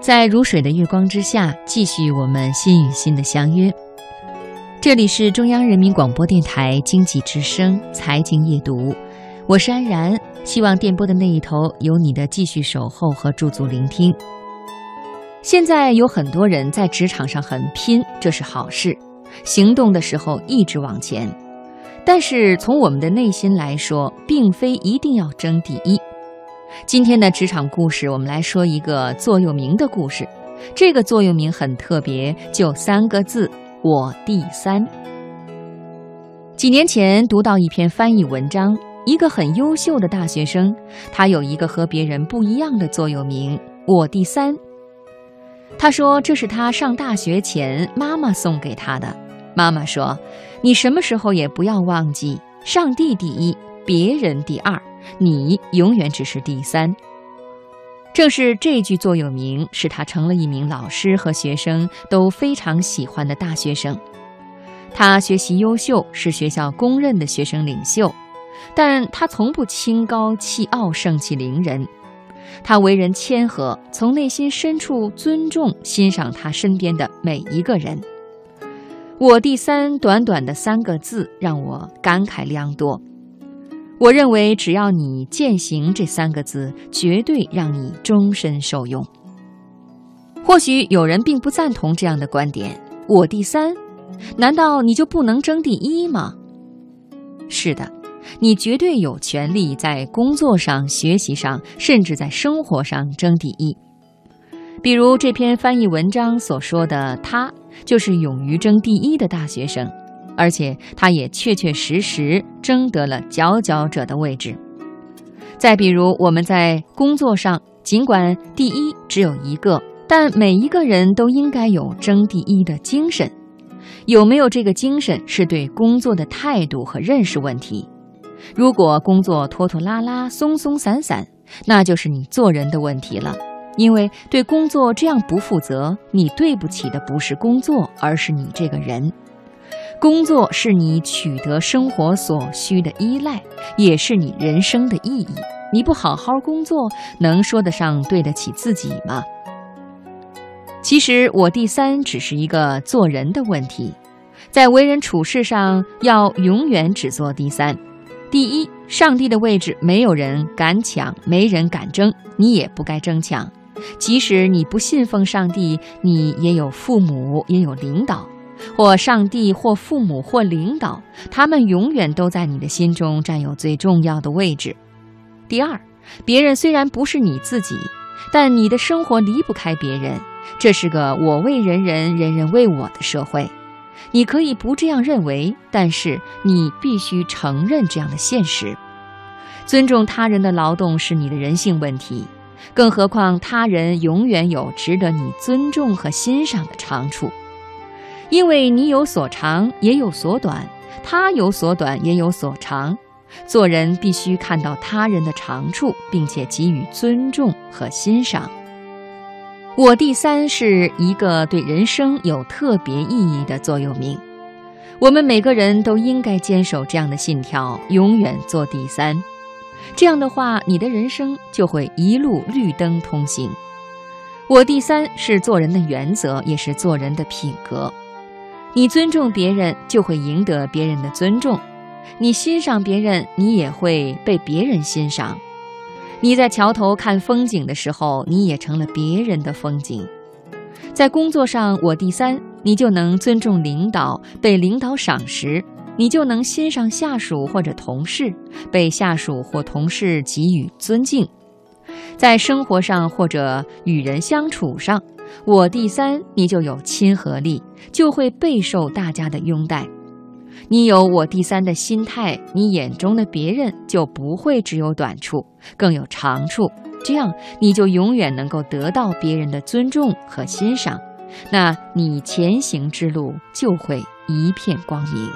在如水的月光之下，继续我们心与心的相约。这里是中央人民广播电台经济之声财经夜读，我是安然。希望电波的那一头有你的继续守候和驻足聆听。现在有很多人在职场上很拼，这是好事，行动的时候一直往前。但是从我们的内心来说，并非一定要争第一。今天的职场故事，我们来说一个座右铭的故事。这个座右铭很特别，就三个字：我第三。几年前读到一篇翻译文章，一个很优秀的大学生，他有一个和别人不一样的座右铭：我第三。他说这是他上大学前妈妈送给他的。妈妈说：“你什么时候也不要忘记，上帝第一，别人第二。”你永远只是第三。正是这句座右铭，使他成了一名老师和学生都非常喜欢的大学生。他学习优秀，是学校公认的学生领袖，但他从不清高气傲、盛气凌人。他为人谦和，从内心深处尊重、欣赏他身边的每一个人。我第三，短短的三个字，让我感慨良多。我认为，只要你践行这三个字，绝对让你终身受用。或许有人并不赞同这样的观点。我第三，难道你就不能争第一吗？是的，你绝对有权利在工作上、学习上，甚至在生活上争第一。比如这篇翻译文章所说的，他就是勇于争第一的大学生。而且，他也确确实实争得了佼佼者的位置。再比如，我们在工作上，尽管第一只有一个，但每一个人都应该有争第一的精神。有没有这个精神，是对工作的态度和认识问题。如果工作拖拖拉拉、松松散散，那就是你做人的问题了。因为对工作这样不负责，你对不起的不是工作，而是你这个人。工作是你取得生活所需的依赖，也是你人生的意义。你不好好工作，能说得上对得起自己吗？其实，我第三只是一个做人的问题，在为人处事上要永远只做第三。第一，上帝的位置没有人敢抢，没人敢争，你也不该争抢。即使你不信奉上帝，你也有父母，也有领导。或上帝，或父母，或领导，他们永远都在你的心中占有最重要的位置。第二，别人虽然不是你自己，但你的生活离不开别人。这是个我为人人，人人为我的社会。你可以不这样认为，但是你必须承认这样的现实。尊重他人的劳动是你的人性问题，更何况他人永远有值得你尊重和欣赏的长处。因为你有所长，也有所短；他有所短，也有所长。做人必须看到他人的长处，并且给予尊重和欣赏。我第三是一个对人生有特别意义的座右铭。我们每个人都应该坚守这样的信条，永远做第三。这样的话，你的人生就会一路绿灯通行。我第三是做人的原则，也是做人的品格。你尊重别人，就会赢得别人的尊重；你欣赏别人，你也会被别人欣赏。你在桥头看风景的时候，你也成了别人的风景。在工作上，我第三，你就能尊重领导，被领导赏识；你就能欣赏下属或者同事，被下属或同事给予尊敬。在生活上或者与人相处上。我第三，你就有亲和力，就会备受大家的拥戴。你有我第三的心态，你眼中的别人就不会只有短处，更有长处。这样，你就永远能够得到别人的尊重和欣赏，那你前行之路就会一片光明。